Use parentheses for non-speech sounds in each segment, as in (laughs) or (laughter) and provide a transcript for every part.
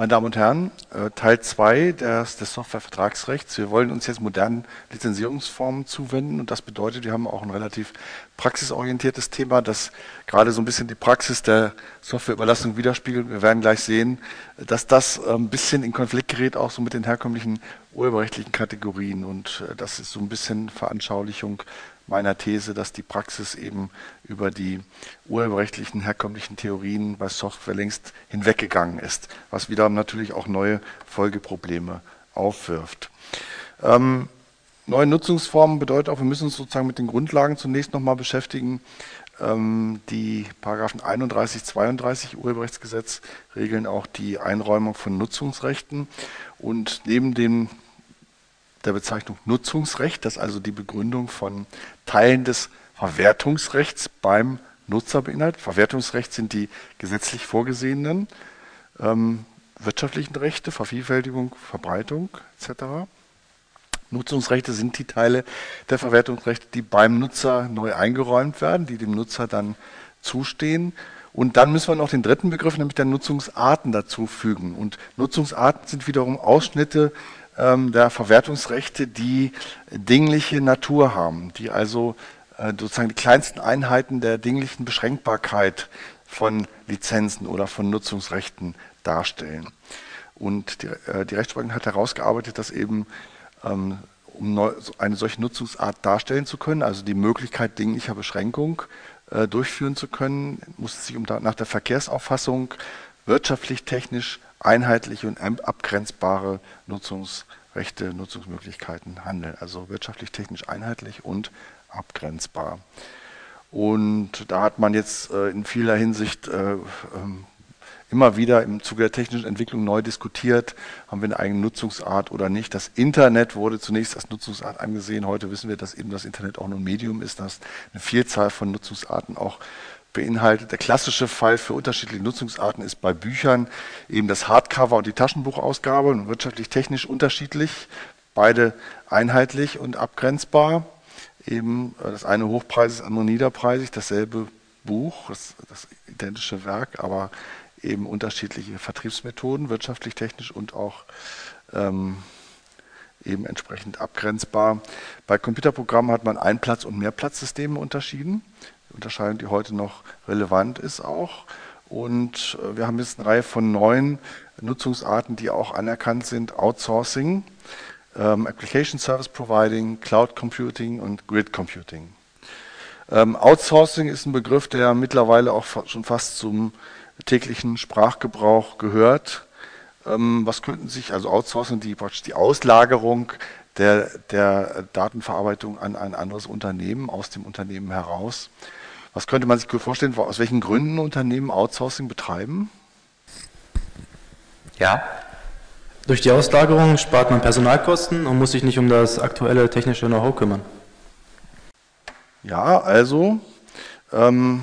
Meine Damen und Herren, äh, Teil 2 des, des Softwarevertragsrechts. Wir wollen uns jetzt modernen Lizenzierungsformen zuwenden und das bedeutet, wir haben auch ein relativ praxisorientiertes Thema, das gerade so ein bisschen die Praxis der Softwareüberlassung widerspiegelt. Wir werden gleich sehen, dass das äh, ein bisschen in Konflikt gerät, auch so mit den herkömmlichen urheberrechtlichen Kategorien und äh, das ist so ein bisschen Veranschaulichung meiner These, dass die Praxis eben über die urheberrechtlichen herkömmlichen Theorien bei Software längst hinweggegangen ist, was wiederum natürlich auch neue Folgeprobleme aufwirft. Ähm, neue Nutzungsformen bedeutet auch, wir müssen uns sozusagen mit den Grundlagen zunächst nochmal beschäftigen. Ähm, die Paragraphen 31, 32 Urheberrechtsgesetz regeln auch die Einräumung von Nutzungsrechten und neben dem der Bezeichnung Nutzungsrecht, das also die Begründung von Teilen des Verwertungsrechts beim Nutzer beinhaltet. Verwertungsrecht sind die gesetzlich vorgesehenen ähm, wirtschaftlichen Rechte, Vervielfältigung, Verbreitung etc. Nutzungsrechte sind die Teile der Verwertungsrechte, die beim Nutzer neu eingeräumt werden, die dem Nutzer dann zustehen. Und dann müssen wir noch den dritten Begriff, nämlich der Nutzungsarten dazu fügen. Und Nutzungsarten sind wiederum Ausschnitte ähm, der Verwertungsrechte, die dingliche Natur haben, die also äh, sozusagen die kleinsten Einheiten der dinglichen Beschränkbarkeit von Lizenzen oder von Nutzungsrechten darstellen. Und die, äh, die Rechtsprechung hat herausgearbeitet, dass eben ähm, um neu, eine solche Nutzungsart darstellen zu können, also die Möglichkeit dinglicher Beschränkung äh, durchführen zu können, muss es sich um nach der Verkehrsauffassung wirtschaftlich, technisch einheitliche und abgrenzbare Nutzungsrechte, Nutzungsmöglichkeiten handeln. Also wirtschaftlich, technisch einheitlich und abgrenzbar. Und da hat man jetzt äh, in vieler Hinsicht äh, ähm, immer wieder im Zuge der technischen Entwicklung neu diskutiert, haben wir eine eigene Nutzungsart oder nicht. Das Internet wurde zunächst als Nutzungsart angesehen. Heute wissen wir, dass eben das Internet auch nur ein Medium ist, dass eine Vielzahl von Nutzungsarten auch beinhaltet. Der klassische Fall für unterschiedliche Nutzungsarten ist bei Büchern eben das Hardcover und die Taschenbuchausgabe und wirtschaftlich technisch unterschiedlich, beide einheitlich und abgrenzbar. Eben äh, das eine hochpreisig, das andere niederpreisig, dasselbe Buch, das, das identische Werk, aber eben unterschiedliche Vertriebsmethoden, wirtschaftlich, technisch und auch ähm, eben entsprechend abgrenzbar. Bei Computerprogrammen hat man Einplatz- und Mehrplatzsysteme unterschieden. Unterscheidung, die heute noch relevant ist auch. Und äh, wir haben jetzt eine Reihe von neuen Nutzungsarten, die auch anerkannt sind. Outsourcing, ähm, Application Service Providing, Cloud Computing und Grid Computing. Ähm, Outsourcing ist ein Begriff, der mittlerweile auch schon fast zum täglichen Sprachgebrauch gehört. Ähm, was könnten sich, also Outsourcing, die, die Auslagerung der, der Datenverarbeitung an ein anderes Unternehmen, aus dem Unternehmen heraus. Was könnte man sich gut vorstellen, aus welchen Gründen Unternehmen Outsourcing betreiben? Ja. Durch die Auslagerung spart man Personalkosten und muss sich nicht um das aktuelle technische Know-how kümmern. Ja, also ähm,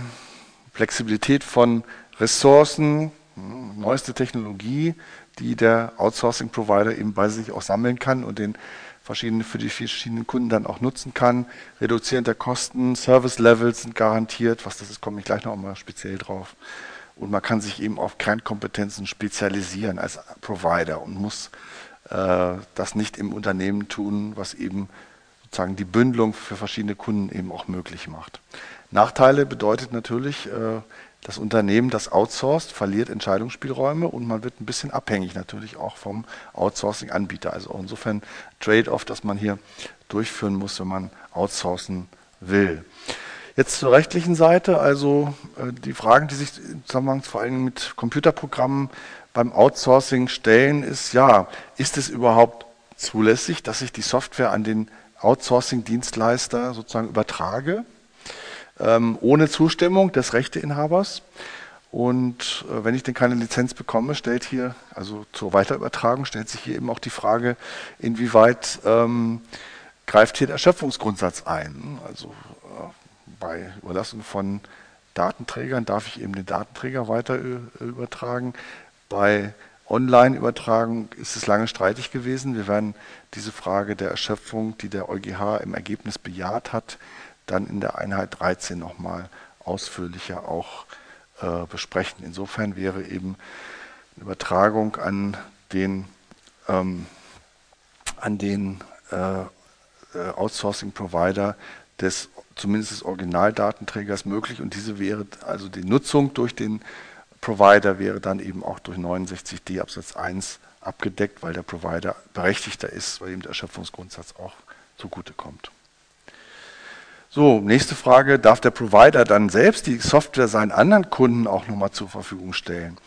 Flexibilität von Ressourcen, hm, neueste Technologie, die der Outsourcing-Provider eben bei sich auch sammeln kann und den verschiedene, für die verschiedenen Kunden dann auch nutzen kann. Reduzieren der Kosten, Service-Levels sind garantiert, was das ist, komme ich gleich noch mal speziell drauf. Und man kann sich eben auf Kernkompetenzen spezialisieren als Provider und muss äh, das nicht im Unternehmen tun, was eben sozusagen die Bündelung für verschiedene Kunden eben auch möglich macht. Nachteile bedeutet natürlich, äh, das Unternehmen, das outsourced, verliert Entscheidungsspielräume und man wird ein bisschen abhängig natürlich auch vom Outsourcing-Anbieter. Also auch insofern Trade-off, das man hier durchführen muss, wenn man outsourcen will. Jetzt zur rechtlichen Seite, also äh, die Fragen, die sich im Zusammenhang vor allem mit Computerprogrammen beim Outsourcing stellen, ist ja, ist es überhaupt zulässig, dass ich die Software an den Outsourcing-Dienstleister sozusagen übertrage? Ähm, ohne Zustimmung des Rechteinhabers. Und äh, wenn ich denn keine Lizenz bekomme, stellt hier, also zur Weiterübertragung, stellt sich hier eben auch die Frage, inwieweit ähm, greift hier der Erschöpfungsgrundsatz ein. Also äh, bei Überlassung von Datenträgern darf ich eben den Datenträger weiter übertragen. Bei Online-Übertragung ist es lange streitig gewesen. Wir werden diese Frage der Erschöpfung, die der EuGH im Ergebnis bejaht hat, dann in der Einheit 13 nochmal ausführlicher auch äh, besprechen. Insofern wäre eben Übertragung an den, ähm, an den äh, äh, Outsourcing-Provider des zumindest des Originaldatenträgers möglich und diese wäre also die Nutzung durch den Provider wäre dann eben auch durch 69d Absatz 1 abgedeckt, weil der Provider berechtigter ist, weil ihm der Erschöpfungsgrundsatz auch zugutekommt. So, nächste Frage, darf der Provider dann selbst die Software seinen anderen Kunden auch nochmal zur Verfügung stellen?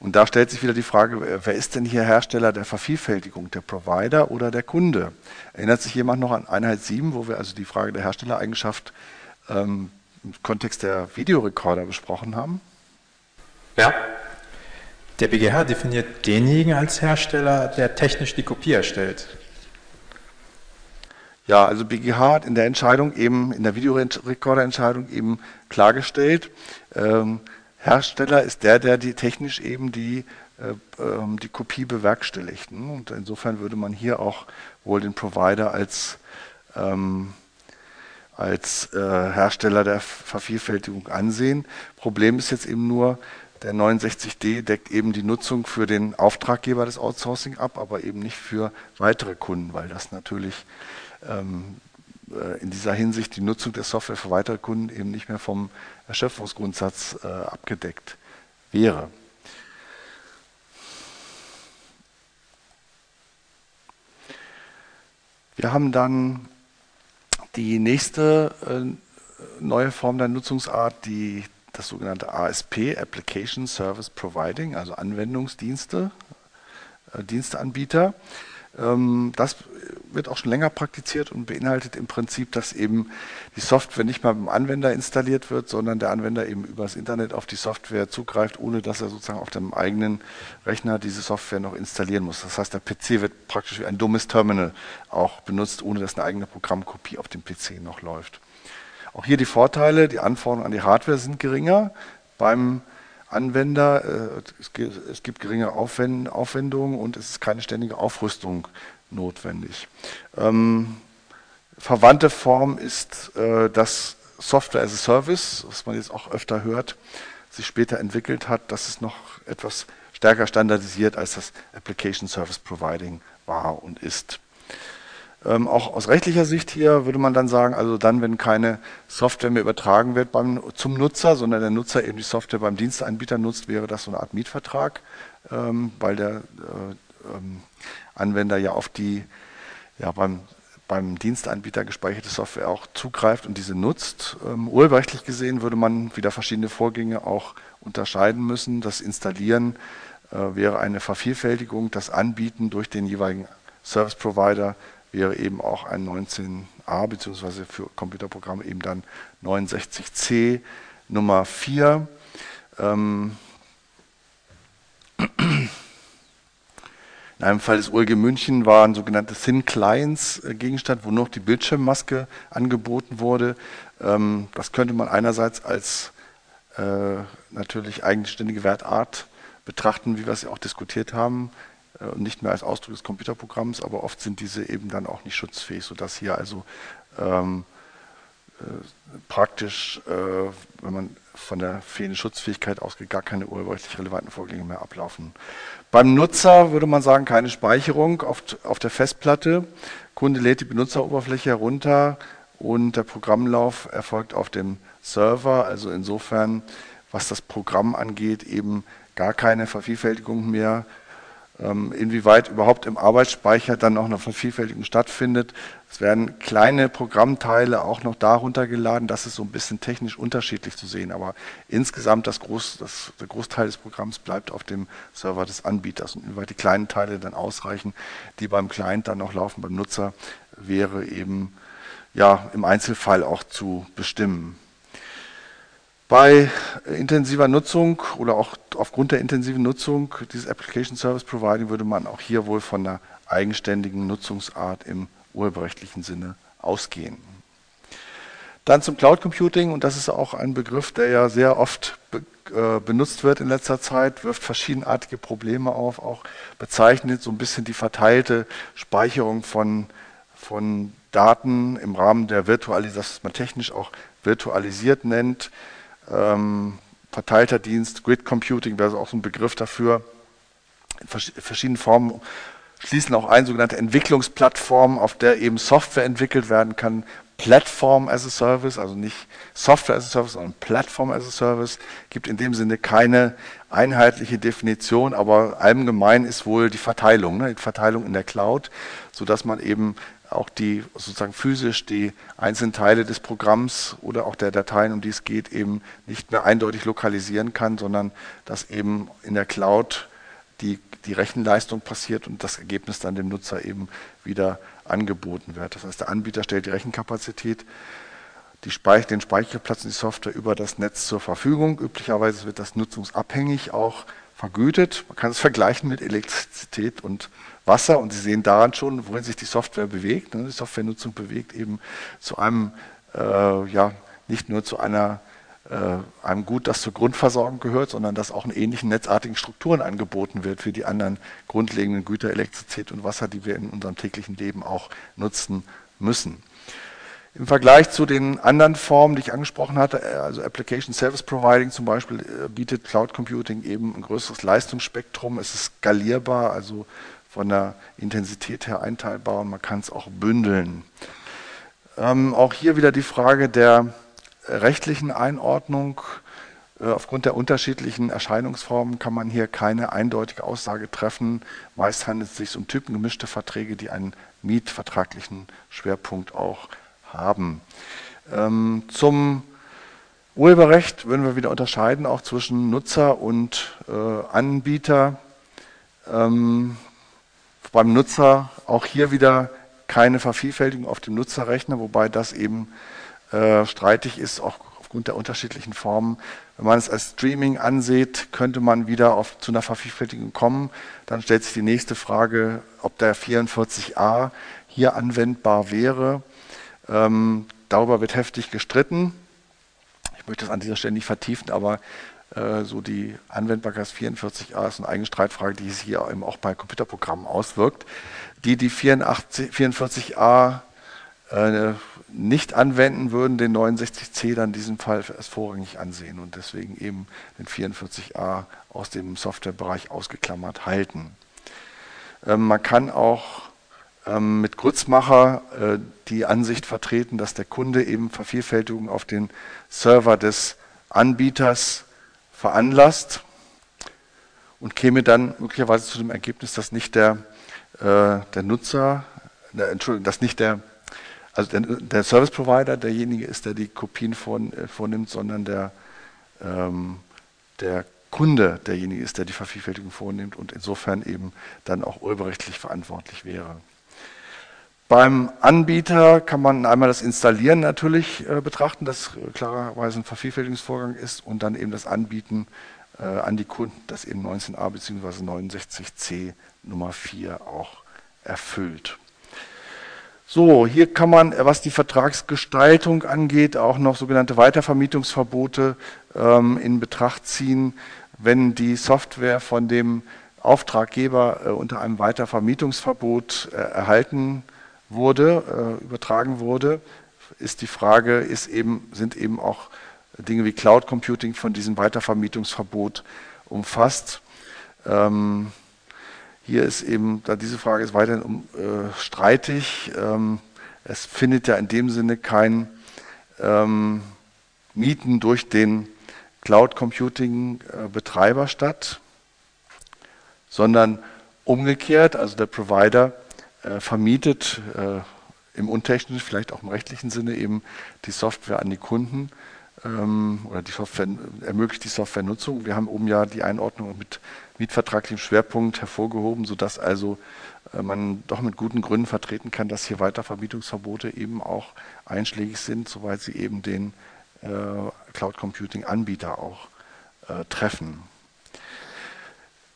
Und da stellt sich wieder die Frage, wer ist denn hier Hersteller der Vervielfältigung, der Provider oder der Kunde? Erinnert sich jemand noch an Einheit 7, wo wir also die Frage der Herstellereigenschaft ähm, im Kontext der Videorekorder besprochen haben? Ja. Der BGH definiert denjenigen als Hersteller, der technisch die Kopie erstellt. Ja, also BGH hat in der Entscheidung eben, in der Videorekorderentscheidung eben klargestellt, ähm, Hersteller ist der, der die technisch eben die, äh, ähm, die Kopie bewerkstelligt. Ne? Und insofern würde man hier auch wohl den Provider als, ähm, als äh, Hersteller der Vervielfältigung ansehen. Problem ist jetzt eben nur, der 69D deckt eben die Nutzung für den Auftraggeber des Outsourcing ab, aber eben nicht für weitere Kunden, weil das natürlich ähm, äh, in dieser Hinsicht die Nutzung der Software für weitere Kunden eben nicht mehr vom Erschöpfungsgrundsatz äh, abgedeckt wäre. Wir haben dann die nächste äh, neue Form der Nutzungsart, die, das sogenannte ASP, Application Service Providing, also Anwendungsdienste, äh, Diensteanbieter. Ähm, das wird auch schon länger praktiziert und beinhaltet im Prinzip, dass eben die Software nicht mal beim Anwender installiert wird, sondern der Anwender eben übers Internet auf die Software zugreift, ohne dass er sozusagen auf dem eigenen Rechner diese Software noch installieren muss. Das heißt, der PC wird praktisch wie ein dummes Terminal auch benutzt, ohne dass eine eigene Programmkopie auf dem PC noch läuft. Auch hier die Vorteile, die Anforderungen an die Hardware sind geringer. Beim Anwender, äh, es gibt geringe Aufwendungen und es ist keine ständige Aufrüstung notwendig. Ähm, verwandte Form ist äh, das Software as a Service, was man jetzt auch öfter hört, sich später entwickelt hat, dass es noch etwas stärker standardisiert als das Application Service Providing war und ist. Ähm, auch aus rechtlicher Sicht hier würde man dann sagen, also dann, wenn keine Software mehr übertragen wird beim, zum Nutzer, sondern der Nutzer eben die Software beim Dienstanbieter nutzt, wäre das so eine Art Mietvertrag, ähm, weil der äh, ähm, Anwender ja auf die ja, beim, beim Dienstanbieter gespeicherte Software auch zugreift und diese nutzt. Ähm, urheberrechtlich gesehen würde man wieder verschiedene Vorgänge auch unterscheiden müssen. Das Installieren äh, wäre eine Vervielfältigung, das Anbieten durch den jeweiligen Service Provider wäre eben auch ein 19a beziehungsweise für Computerprogramme eben dann 69c Nummer 4. Ähm, in einem Fall des OLG München waren sogenannte Thin Clients äh, Gegenstand, wo noch die Bildschirmmaske angeboten wurde. Ähm, das könnte man einerseits als äh, natürlich eigenständige Wertart betrachten, wie wir es ja auch diskutiert haben, äh, und nicht mehr als Ausdruck des Computerprogramms, aber oft sind diese eben dann auch nicht schutzfähig, sodass hier also ähm, äh, praktisch, äh, wenn man von der fehlenden Schutzfähigkeit ausgeht, gar keine urheberrechtlich relevanten Vorgänge mehr ablaufen. Beim Nutzer würde man sagen, keine Speicherung auf, auf der Festplatte. Kunde lädt die Benutzeroberfläche herunter und der Programmlauf erfolgt auf dem Server. Also insofern, was das Programm angeht, eben gar keine Vervielfältigung mehr inwieweit überhaupt im Arbeitsspeicher dann noch eine Vervielfältigung stattfindet. Es werden kleine Programmteile auch noch darunter geladen. Das ist so ein bisschen technisch unterschiedlich zu sehen. Aber insgesamt das Groß, das, der Großteil des Programms bleibt auf dem Server des Anbieters. Und inwieweit die kleinen Teile dann ausreichen, die beim Client dann noch laufen, beim Nutzer, wäre eben ja im Einzelfall auch zu bestimmen. Bei intensiver Nutzung oder auch aufgrund der intensiven Nutzung dieses Application Service Providing würde man auch hier wohl von einer eigenständigen Nutzungsart im urheberrechtlichen Sinne ausgehen. Dann zum Cloud Computing, und das ist auch ein Begriff, der ja sehr oft äh, benutzt wird in letzter Zeit, wirft verschiedenartige Probleme auf, auch bezeichnet so ein bisschen die verteilte Speicherung von, von Daten im Rahmen der Virtualisierung, das man technisch auch virtualisiert nennt ähm, verteilter Dienst, Grid Computing wäre auch so ein Begriff dafür. verschiedenen Formen schließen auch ein sogenannte Entwicklungsplattformen, auf der eben Software entwickelt werden kann. Platform as a Service, also nicht Software as a Service, sondern Platform as a Service, gibt in dem Sinne keine einheitliche Definition, aber allgemein ist wohl die Verteilung, ne, die Verteilung in der Cloud, sodass man eben auch die sozusagen physisch die einzelnen Teile des Programms oder auch der Dateien, um die es geht, eben nicht mehr eindeutig lokalisieren kann, sondern dass eben in der Cloud die, die Rechenleistung passiert und das Ergebnis dann dem Nutzer eben wieder angeboten wird. Das heißt, der Anbieter stellt die Rechenkapazität, die Speich den Speicherplatz und die Software über das Netz zur Verfügung. Üblicherweise wird das nutzungsabhängig auch vergütet. Man kann es vergleichen mit Elektrizität und Wasser und Sie sehen daran schon, wohin sich die Software bewegt. Ne? Die Softwarenutzung bewegt eben zu einem, äh, ja, nicht nur zu einer äh, einem Gut, das zur Grundversorgung gehört, sondern dass auch in ähnlichen netzartigen Strukturen angeboten wird für die anderen grundlegenden Güter, Elektrizität und Wasser, die wir in unserem täglichen Leben auch nutzen müssen. Im Vergleich zu den anderen Formen, die ich angesprochen hatte, äh, also Application Service Providing zum Beispiel, äh, bietet Cloud Computing eben ein größeres Leistungsspektrum. Es ist skalierbar, also von der Intensität her einteilbar und man kann es auch bündeln. Ähm, auch hier wieder die Frage der rechtlichen Einordnung. Äh, aufgrund der unterschiedlichen Erscheinungsformen kann man hier keine eindeutige Aussage treffen. Meist handelt es sich um typengemischte Verträge, die einen mietvertraglichen Schwerpunkt auch haben. Ähm, zum Urheberrecht würden wir wieder unterscheiden, auch zwischen Nutzer und äh, Anbieter. Ähm, beim Nutzer auch hier wieder keine Vervielfältigung auf dem Nutzerrechner, wobei das eben äh, streitig ist, auch aufgrund der unterschiedlichen Formen. Wenn man es als Streaming ansieht, könnte man wieder auf, zu einer Vervielfältigung kommen. Dann stellt sich die nächste Frage, ob der 44a hier anwendbar wäre. Ähm, darüber wird heftig gestritten. Ich möchte das an dieser Stelle nicht vertiefen, aber so die Anwendbarkeit 44a ist eine eigene Streitfrage, die sich hier eben auch bei Computerprogrammen auswirkt. Die, die 84, 44a äh, nicht anwenden würden, den 69c dann in diesem Fall als vorrangig ansehen und deswegen eben den 44a aus dem Softwarebereich ausgeklammert halten. Ähm, man kann auch ähm, mit Grützmacher äh, die Ansicht vertreten, dass der Kunde eben Vervielfältigung auf den Server des Anbieters veranlasst und käme dann möglicherweise zu dem Ergebnis, dass nicht der, äh, der Nutzer, der, Entschuldigung, dass nicht der also der, der, Service Provider derjenige ist, der die Kopien vorn, äh, vornimmt, sondern der, ähm, der Kunde derjenige ist, der die Vervielfältigung vornimmt und insofern eben dann auch urheberrechtlich verantwortlich wäre. Beim Anbieter kann man einmal das Installieren natürlich äh, betrachten, das klarerweise ein Vervielfältigungsvorgang ist und dann eben das Anbieten äh, an die Kunden, das eben 19a bzw. 69c Nummer 4 auch erfüllt. So, hier kann man, was die Vertragsgestaltung angeht, auch noch sogenannte Weitervermietungsverbote ähm, in Betracht ziehen, wenn die Software von dem Auftraggeber äh, unter einem Weitervermietungsverbot äh, erhalten wurde, äh, übertragen wurde, ist die Frage, ist eben, sind eben auch Dinge wie Cloud Computing von diesem Weitervermietungsverbot umfasst. Ähm, hier ist eben, da diese Frage ist weiterhin um, äh, streitig. Ähm, es findet ja in dem Sinne kein ähm, Mieten durch den Cloud Computing äh, Betreiber statt, sondern umgekehrt, also der Provider äh, vermietet äh, im untechnischen, vielleicht auch im rechtlichen Sinne eben die Software an die Kunden ähm, oder die Software ermöglicht die Softwarenutzung. Wir haben oben ja die Einordnung mit mietvertraglichem Schwerpunkt hervorgehoben, sodass also äh, man doch mit guten Gründen vertreten kann, dass hier Weitervermietungsverbote eben auch einschlägig sind, soweit sie eben den äh, Cloud Computing Anbieter auch äh, treffen.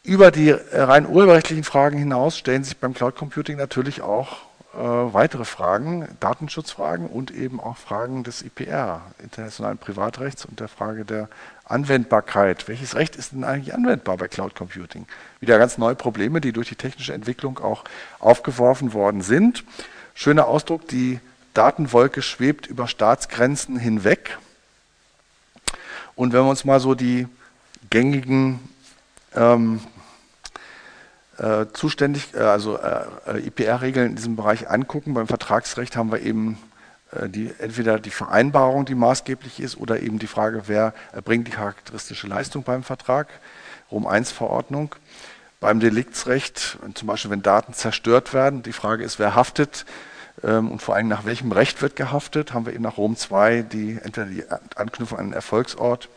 Über die rein urheberrechtlichen Fragen hinaus stellen sich beim Cloud Computing natürlich auch äh, weitere Fragen, Datenschutzfragen und eben auch Fragen des IPR, internationalen Privatrechts und der Frage der Anwendbarkeit. Welches Recht ist denn eigentlich anwendbar bei Cloud Computing? Wieder ganz neue Probleme, die durch die technische Entwicklung auch aufgeworfen worden sind. Schöner Ausdruck, die Datenwolke schwebt über Staatsgrenzen hinweg. Und wenn wir uns mal so die gängigen ähm, äh, zuständig, äh, also äh, IPR-Regeln in diesem Bereich angucken. Beim Vertragsrecht haben wir eben die, entweder die Vereinbarung, die maßgeblich ist, oder eben die Frage, wer erbringt die charakteristische Leistung beim Vertrag, Rom-1-Verordnung. Beim Deliktsrecht, zum Beispiel wenn Daten zerstört werden, die Frage ist, wer haftet ähm, und vor allem nach welchem Recht wird gehaftet, haben wir eben nach Rom 2 die, entweder die Anknüpfung an den Erfolgsort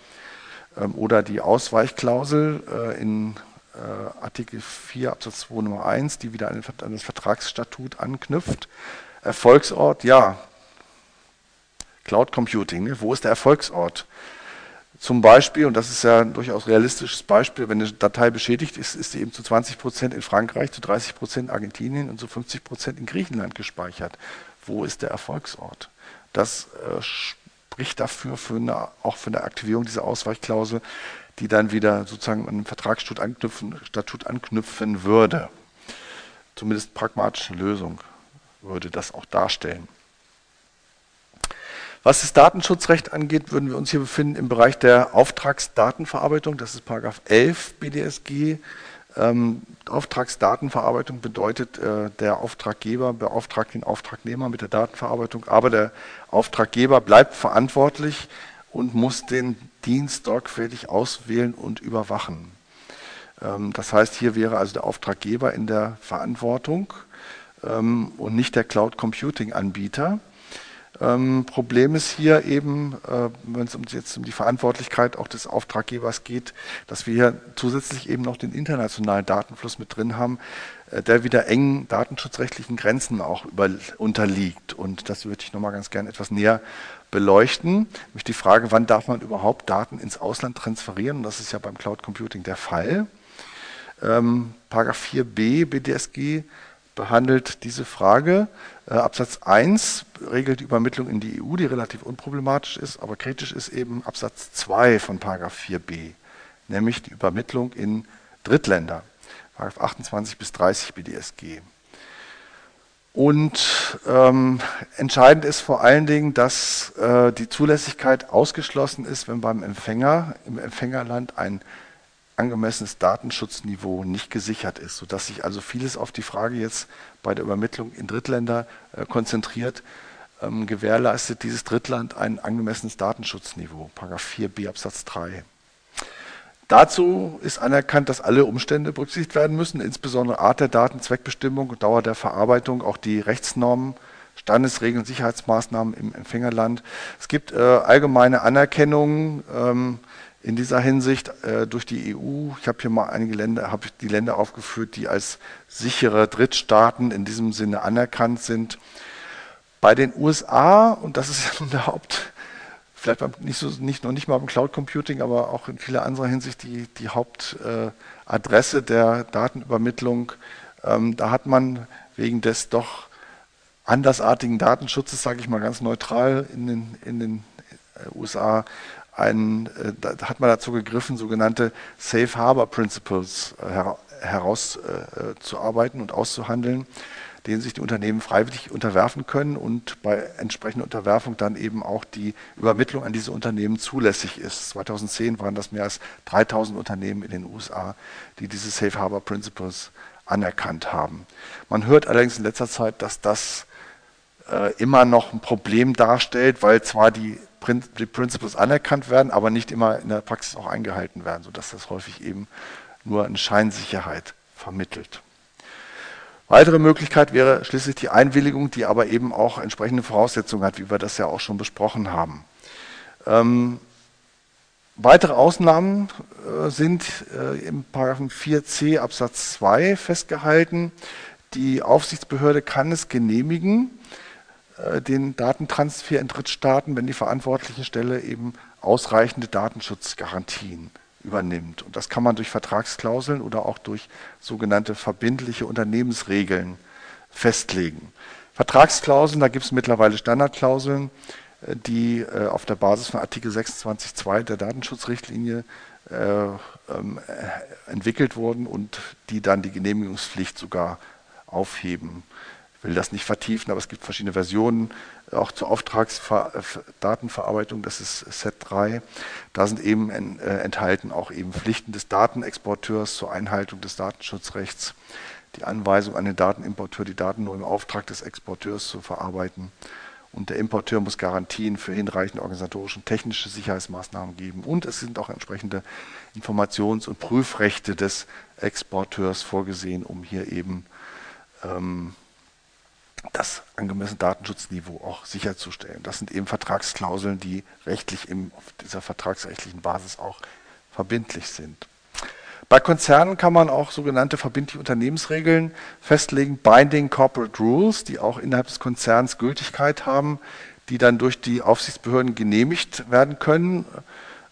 oder die Ausweichklausel in äh, Artikel 4 Absatz 2 Nummer 1, die wieder an, das Vertragsstatut anknüpft. Erfolgsort, ja. Cloud Computing, ne? wo ist der Erfolgsort? Zum Beispiel, und das ist ja ein durchaus realistisches Beispiel, wenn eine Datei beschädigt ist, ist sie eben zu 20 Prozent in Frankreich, zu 30 Prozent in Argentinien und zu 50 Prozent in Griechenland gespeichert. Wo ist der Erfolgsort? Das äh, spricht dafür, für eine, auch für eine Aktivierung dieser Ausweichklausel, die dann wieder sozusagen an den Vertragsstatut anknüpfen, Statut anknüpfen würde. Zumindest pragmatische Lösung würde das auch darstellen. Was das Datenschutzrecht angeht, würden wir uns hier befinden im Bereich der Auftragsdatenverarbeitung. Das ist Paragraph 11 BDSG. Ähm, Auftragsdatenverarbeitung bedeutet, äh, der Auftraggeber beauftragt den Auftragnehmer mit der Datenverarbeitung, aber der Auftraggeber bleibt verantwortlich und muss den Dienst sorgfältig auswählen und überwachen. Ähm, das heißt, hier wäre also der Auftraggeber in der Verantwortung ähm, und nicht der Cloud Computing Anbieter. Ähm, Problem ist hier eben, äh, wenn es jetzt um die Verantwortlichkeit auch des Auftraggebers geht, dass wir hier zusätzlich eben noch den internationalen Datenfluss mit drin haben, äh, der wieder engen datenschutzrechtlichen Grenzen auch über, unterliegt. Und das würde ich nochmal ganz gerne etwas näher beleuchten. Nämlich die Frage, wann darf man überhaupt Daten ins Ausland transferieren? Und das ist ja beim Cloud Computing der Fall. Ähm, Paragraph 4b BDSG behandelt diese Frage. Äh, Absatz 1 regelt die Übermittlung in die EU, die relativ unproblematisch ist, aber kritisch ist eben Absatz 2 von Paragraph 4b, nämlich die Übermittlung in Drittländer. Paragraph 28 bis 30 BDSG. Und ähm, entscheidend ist vor allen Dingen, dass äh, die Zulässigkeit ausgeschlossen ist, wenn beim Empfänger im Empfängerland ein angemessenes Datenschutzniveau nicht gesichert ist, sodass sich also vieles auf die Frage jetzt bei der Übermittlung in Drittländer äh, konzentriert. Ähm, gewährleistet dieses Drittland ein angemessenes Datenschutzniveau, Paragraph 4b Absatz 3. Dazu ist anerkannt, dass alle Umstände berücksichtigt werden müssen, insbesondere Art der Daten, Zweckbestimmung, Dauer der Verarbeitung, auch die Rechtsnormen, Standesregeln, Sicherheitsmaßnahmen im Empfängerland. Es gibt äh, allgemeine Anerkennung ähm, in dieser Hinsicht äh, durch die EU. Ich habe hier mal einige Länder, habe die Länder aufgeführt, die als sichere Drittstaaten in diesem Sinne anerkannt sind. Bei den USA, und das ist (laughs) ja nun der Haupt, vielleicht nicht, so, nicht noch nicht mal beim Cloud Computing, aber auch in vieler anderer Hinsicht die, die Hauptadresse äh, der Datenübermittlung. Ähm, da hat man wegen des doch andersartigen Datenschutzes, sage ich mal ganz neutral, in den, in den äh, USA, einen, äh, hat man dazu gegriffen, sogenannte Safe Harbor Principles äh, herauszuarbeiten äh, und auszuhandeln denen sich die Unternehmen freiwillig unterwerfen können und bei entsprechender Unterwerfung dann eben auch die Übermittlung an diese Unternehmen zulässig ist. 2010 waren das mehr als 3000 Unternehmen in den USA, die diese Safe Harbor Principles anerkannt haben. Man hört allerdings in letzter Zeit, dass das äh, immer noch ein Problem darstellt, weil zwar die, die Principles anerkannt werden, aber nicht immer in der Praxis auch eingehalten werden, sodass das häufig eben nur eine Scheinsicherheit vermittelt. Weitere Möglichkeit wäre schließlich die Einwilligung, die aber eben auch entsprechende Voraussetzungen hat, wie wir das ja auch schon besprochen haben. Ähm, weitere Ausnahmen äh, sind äh, im Paragraphen 4c Absatz 2 festgehalten. Die Aufsichtsbehörde kann es genehmigen, den Datentransfer in Drittstaaten, wenn die verantwortliche Stelle eben ausreichende Datenschutzgarantien übernimmt. Und das kann man durch Vertragsklauseln oder auch durch sogenannte verbindliche Unternehmensregeln festlegen. Vertragsklauseln, da gibt es mittlerweile Standardklauseln, äh, die äh, auf der Basis von Artikel 26.2 der Datenschutzrichtlinie äh, ähm, entwickelt wurden und die dann die Genehmigungspflicht sogar aufheben. Will das nicht vertiefen, aber es gibt verschiedene Versionen, auch zur Auftragsdatenverarbeitung, das ist Set 3. Da sind eben äh, enthalten auch eben Pflichten des Datenexporteurs zur Einhaltung des Datenschutzrechts, die Anweisung an den Datenimporteur, die Daten nur im Auftrag des Exporteurs zu verarbeiten. Und der Importeur muss Garantien für hinreichende organisatorische und technische Sicherheitsmaßnahmen geben. Und es sind auch entsprechende Informations- und Prüfrechte des Exporteurs vorgesehen, um hier eben ähm, das angemessene Datenschutzniveau auch sicherzustellen. Das sind eben Vertragsklauseln, die rechtlich im, auf dieser vertragsrechtlichen Basis auch verbindlich sind. Bei Konzernen kann man auch sogenannte verbindliche Unternehmensregeln festlegen, Binding Corporate Rules, die auch innerhalb des Konzerns Gültigkeit haben, die dann durch die Aufsichtsbehörden genehmigt werden können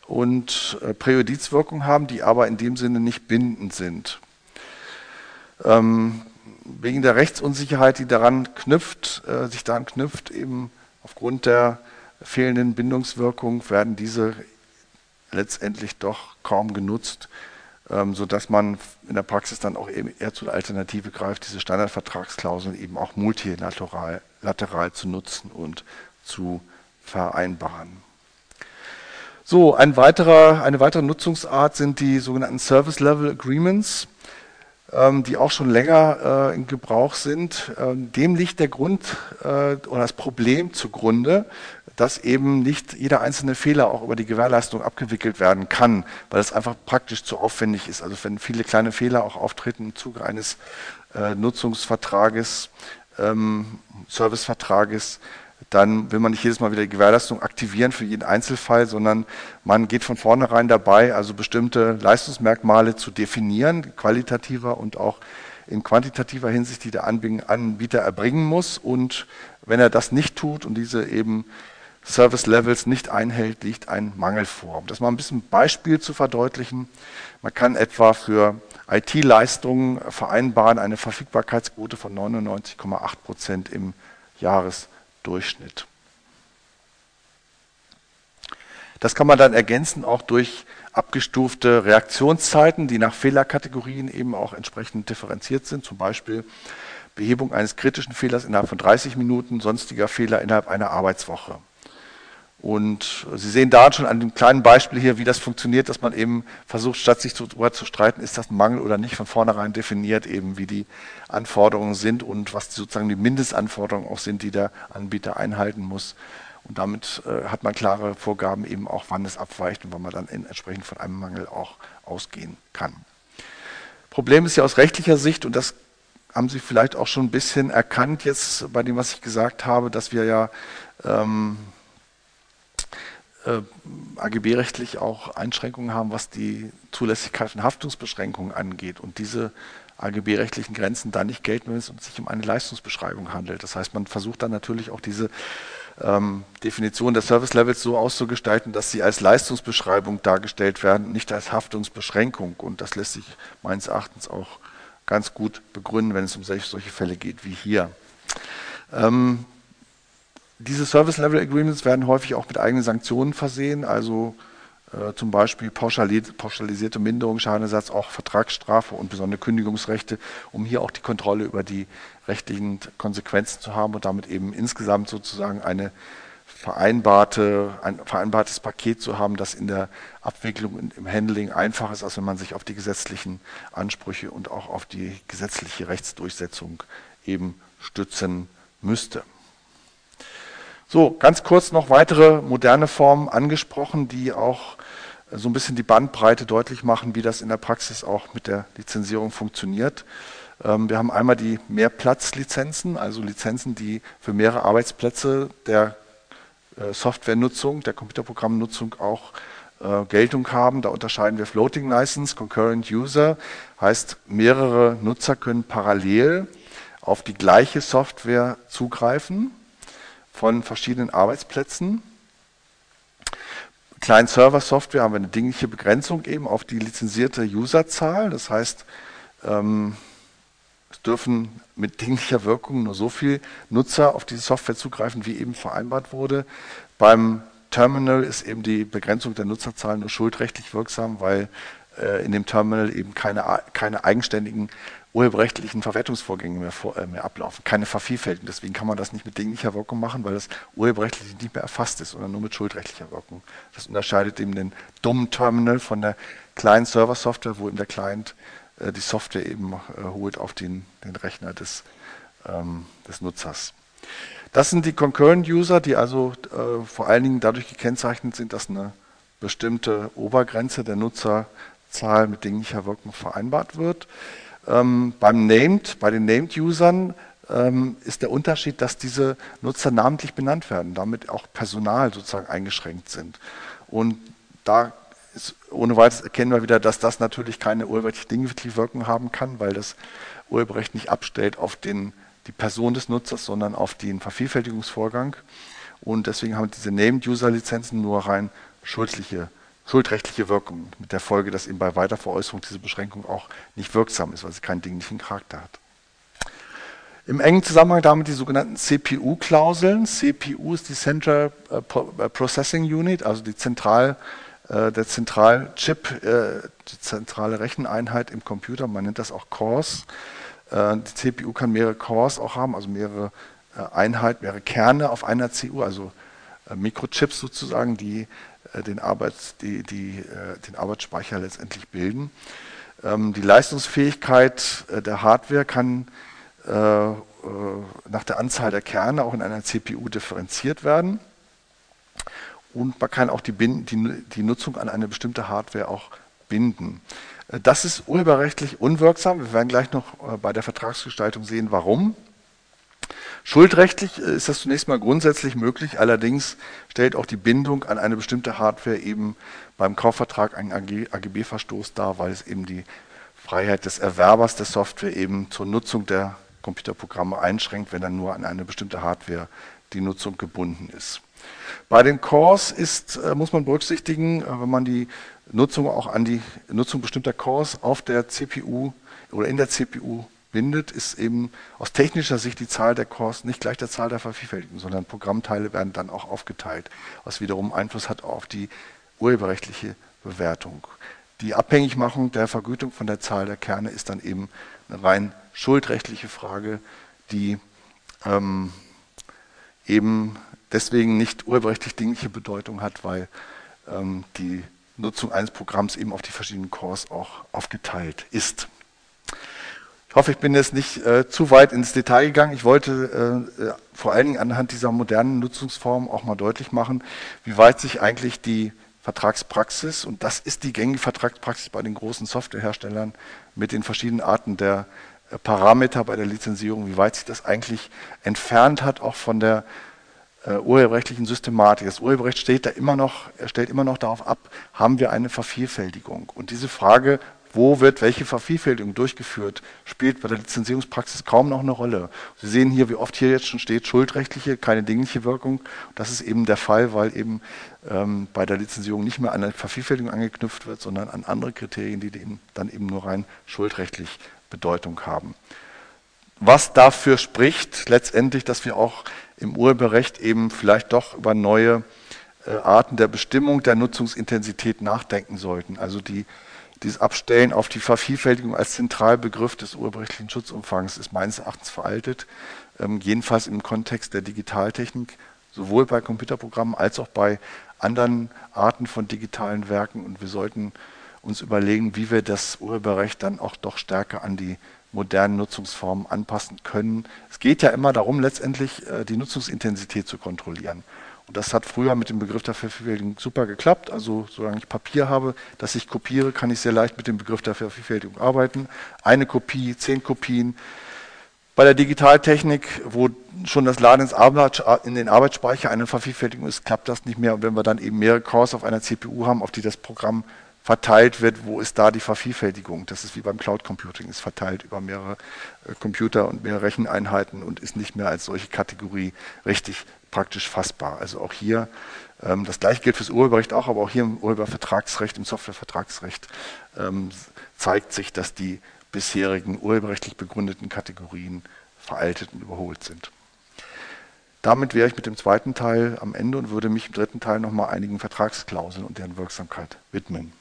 und äh, Präjudizwirkung haben, die aber in dem Sinne nicht bindend sind. Ähm, wegen der Rechtsunsicherheit, die daran knüpft, äh, sich daran knüpft, eben aufgrund der fehlenden Bindungswirkung werden diese letztendlich doch kaum genutzt, ähm, sodass man in der Praxis dann auch eben eher zur Alternative greift, diese Standardvertragsklauseln eben auch multilateral lateral zu nutzen und zu vereinbaren. So, ein weiterer, eine weitere Nutzungsart sind die sogenannten Service Level Agreements. Ähm, die auch schon länger äh, in Gebrauch sind. Ähm, dem liegt der Grund äh, oder das Problem zugrunde, dass eben nicht jeder einzelne Fehler auch über die Gewährleistung abgewickelt werden kann, weil es einfach praktisch zu aufwendig ist. Also wenn viele kleine Fehler auch auftreten im Zuge eines äh, Nutzungsvertrages, ähm, Servicevertrages, dann will man nicht jedes Mal wieder die Gewährleistung aktivieren für jeden Einzelfall, sondern man geht von vornherein dabei, also bestimmte Leistungsmerkmale zu definieren, qualitativer und auch in quantitativer Hinsicht, die der Anbieter erbringen muss. Und wenn er das nicht tut und diese eben Service Levels nicht einhält, liegt ein Mangel vor. Um das mal ein bisschen Beispiel zu verdeutlichen, man kann etwa für IT-Leistungen vereinbaren eine Verfügbarkeitsquote von 99,8 Prozent im Jahres Durchschnitt. Das kann man dann ergänzen auch durch abgestufte Reaktionszeiten, die nach Fehlerkategorien eben auch entsprechend differenziert sind. Zum Beispiel Behebung eines kritischen Fehlers innerhalb von 30 Minuten, sonstiger Fehler innerhalb einer Arbeitswoche. Und Sie sehen da schon an dem kleinen Beispiel hier, wie das funktioniert, dass man eben versucht, statt sich darüber zu streiten, ist das ein Mangel oder nicht, von vornherein definiert, eben wie die Anforderungen sind und was sozusagen die Mindestanforderungen auch sind, die der Anbieter einhalten muss. Und damit äh, hat man klare Vorgaben eben auch, wann es abweicht und wann man dann entsprechend von einem Mangel auch ausgehen kann. Problem ist ja aus rechtlicher Sicht, und das haben Sie vielleicht auch schon ein bisschen erkannt jetzt bei dem, was ich gesagt habe, dass wir ja ähm, äh, AGB-rechtlich auch Einschränkungen haben, was die Zulässigkeit von Haftungsbeschränkungen angeht und diese AGB-rechtlichen Grenzen da nicht gelten, wenn es sich um eine Leistungsbeschreibung handelt. Das heißt, man versucht dann natürlich auch diese ähm, Definition der Service Levels so auszugestalten, dass sie als Leistungsbeschreibung dargestellt werden, nicht als Haftungsbeschränkung. Und das lässt sich meines Erachtens auch ganz gut begründen, wenn es um solche, solche Fälle geht wie hier. Ähm, diese Service Level Agreements werden häufig auch mit eigenen Sanktionen versehen, also äh, zum Beispiel pauschalisierte Minderung, Schadenersatz, auch Vertragsstrafe und besondere Kündigungsrechte, um hier auch die Kontrolle über die rechtlichen Konsequenzen zu haben und damit eben insgesamt sozusagen eine vereinbarte, ein vereinbartes Paket zu haben, das in der Abwicklung und im Handling einfach ist, als wenn man sich auf die gesetzlichen Ansprüche und auch auf die gesetzliche Rechtsdurchsetzung eben stützen müsste. So, ganz kurz noch weitere moderne Formen angesprochen, die auch äh, so ein bisschen die Bandbreite deutlich machen, wie das in der Praxis auch mit der Lizenzierung funktioniert. Ähm, wir haben einmal die Mehrplatzlizenzen, also Lizenzen, die für mehrere Arbeitsplätze der äh, Softwarenutzung, der Computerprogrammnutzung auch äh, Geltung haben. Da unterscheiden wir Floating License, Concurrent User, heißt mehrere Nutzer können parallel auf die gleiche Software zugreifen von verschiedenen Arbeitsplätzen. Client-Server-Software haben wir eine dingliche Begrenzung eben auf die lizenzierte Userzahl. Das heißt, ähm, es dürfen mit dinglicher Wirkung nur so viele Nutzer auf diese Software zugreifen, wie eben vereinbart wurde. Beim Terminal ist eben die Begrenzung der Nutzerzahl nur schuldrechtlich wirksam, weil äh, in dem Terminal eben keine, keine eigenständigen urheberrechtlichen Verwertungsvorgänge mehr, vor, äh, mehr ablaufen, keine Vervielfältigung. Deswegen kann man das nicht mit dinglicher Wirkung machen, weil das urheberrechtlich nicht mehr erfasst ist, sondern nur mit schuldrechtlicher Wirkung. Das unterscheidet eben den dummen Terminal von der kleinen Server-Software, wo eben der Client äh, die Software eben äh, holt auf den, den Rechner des, ähm, des Nutzers. Das sind die Concurrent User, die also äh, vor allen Dingen dadurch gekennzeichnet sind, dass eine bestimmte Obergrenze der Nutzerzahl mit dinglicher Wirkung vereinbart wird. Ähm, beim Named, bei den Named-Usern ähm, ist der Unterschied, dass diese Nutzer namentlich benannt werden, damit auch Personal sozusagen eingeschränkt sind. Und da ist, ohne weiteres erkennen wir wieder, dass das natürlich keine urheberrechtliche Wirkung haben kann, weil das Urheberrecht nicht abstellt auf den, die Person des Nutzers, sondern auf den Vervielfältigungsvorgang. Und deswegen haben diese Named-User-Lizenzen nur rein schuldliche schuldrechtliche Wirkung, mit der Folge, dass eben bei Weiterveräußerung diese Beschränkung auch nicht wirksam ist, weil sie keinen dinglichen Charakter hat. Im engen Zusammenhang damit die sogenannten CPU-Klauseln. CPU ist die Central äh, äh, Processing Unit, also die Zentral, äh, der Zentralchip, die zentrale Recheneinheit im Computer. Man nennt das auch Cores. Die CPU kann mehrere Cores auch haben, also mehrere Einheiten, mehrere Kerne auf einer CPU, also Mikrochips sozusagen, die äh, den, Arbeits-, die, die, äh, den Arbeitsspeicher letztendlich bilden. Ähm, die Leistungsfähigkeit äh, der Hardware kann nach der Anzahl der Kerne auch in einer CPU differenziert werden. Und man kann auch die, die, die, Nutzung an eine bestimmte Hardware auch binden. Das ist urheberrechtlich unwirksam. Wir werden gleich noch bei der Vertragsgestaltung sehen, warum. Schuldrechtlich äh, ist das zunächst mal grundsätzlich möglich, allerdings stellt auch die Bindung an eine bestimmte Hardware eben beim Kaufvertrag einen AGB-Verstoß dar, weil es eben die Freiheit des Erwerbers der Software eben zur Nutzung der Computerprogramme einschränkt, wenn dann nur an eine bestimmte Hardware die Nutzung gebunden ist. Bei den Cores ist, äh, muss man berücksichtigen, äh, wenn man die Nutzung auch an die Nutzung bestimmter Cores auf der CPU oder in der CPU bindet, ist eben aus technischer Sicht die Zahl der Cores nicht gleich der Zahl der Vervielfältigungen, sondern Programmteile werden dann auch aufgeteilt, was wiederum Einfluss hat auf die urheberrechtliche Bewertung. Die Abhängigmachung der Vergütung von der Zahl der Kerne ist dann eben eine rein schuldrechtliche Frage, die ähm, eben deswegen nicht urheberrechtlich dingliche Bedeutung hat, weil ähm, die Nutzung eines Programms eben auf die verschiedenen Cores auch aufgeteilt ist. Ich hoffe, ich bin jetzt nicht äh, zu weit ins Detail gegangen. Ich wollte äh, äh, vor allen Dingen anhand dieser modernen Nutzungsform auch mal deutlich machen, wie weit sich eigentlich die Vertragspraxis, und das ist die gängige Vertragspraxis bei den großen Softwareherstellern mit den verschiedenen Arten der äh, Parameter bei der Lizenzierung, wie weit sich das eigentlich entfernt hat, auch von der äh, urheberrechtlichen Systematik. Das Urheberrecht steht da immer noch, stellt immer noch darauf ab, haben wir eine Vervielfältigung. Und diese Frage wo wird welche Vervielfältigung durchgeführt, spielt bei der Lizenzierungspraxis kaum noch eine Rolle. Sie sehen hier, wie oft hier jetzt schon steht, schuldrechtliche, keine dingliche Wirkung. Das ist eben der Fall, weil eben ähm, bei der Lizenzierung nicht mehr an eine Vervielfältigung angeknüpft wird, sondern an andere Kriterien, die dann eben nur rein schuldrechtlich Bedeutung haben. Was dafür spricht, letztendlich, dass wir auch im Urheberrecht eben vielleicht doch über neue äh, Arten der Bestimmung der Nutzungsintensität nachdenken sollten. Also die dieses Abstellen auf die Vervielfältigung als Zentralbegriff des urheberrechtlichen Schutzumfangs ist meines Erachtens veraltet, ähm, jedenfalls im Kontext der Digitaltechnik, sowohl bei Computerprogrammen als auch bei anderen Arten von digitalen Werken. Und wir sollten uns überlegen, wie wir das Urheberrecht dann auch doch stärker an die modernen Nutzungsformen anpassen können. Es geht ja immer darum, letztendlich äh, die Nutzungsintensität zu kontrollieren. Das hat früher mit dem Begriff der Vervielfältigung super geklappt. Also solange ich Papier habe, das ich kopiere, kann ich sehr leicht mit dem Begriff der Vervielfältigung arbeiten. Eine Kopie, zehn Kopien. Bei der Digitaltechnik, wo schon das Laden in den Arbeitsspeicher eine Vervielfältigung ist, klappt das nicht mehr. Und wenn wir dann eben mehrere Cores auf einer CPU haben, auf die das Programm verteilt wird, wo ist da die Vervielfältigung? Das ist wie beim Cloud Computing, ist verteilt über mehrere äh, Computer und mehrere Recheneinheiten und ist nicht mehr als solche Kategorie richtig praktisch fassbar. Also auch hier, ähm, das gleiche gilt fürs Urheberrecht auch, aber auch hier im Urhebervertragsrecht, im Softwarevertragsrecht ähm, zeigt sich, dass die bisherigen urheberrechtlich begründeten Kategorien veraltet und überholt sind. Damit wäre ich mit dem zweiten Teil am Ende und würde mich im dritten Teil nochmal einigen Vertragsklauseln und deren Wirksamkeit widmen.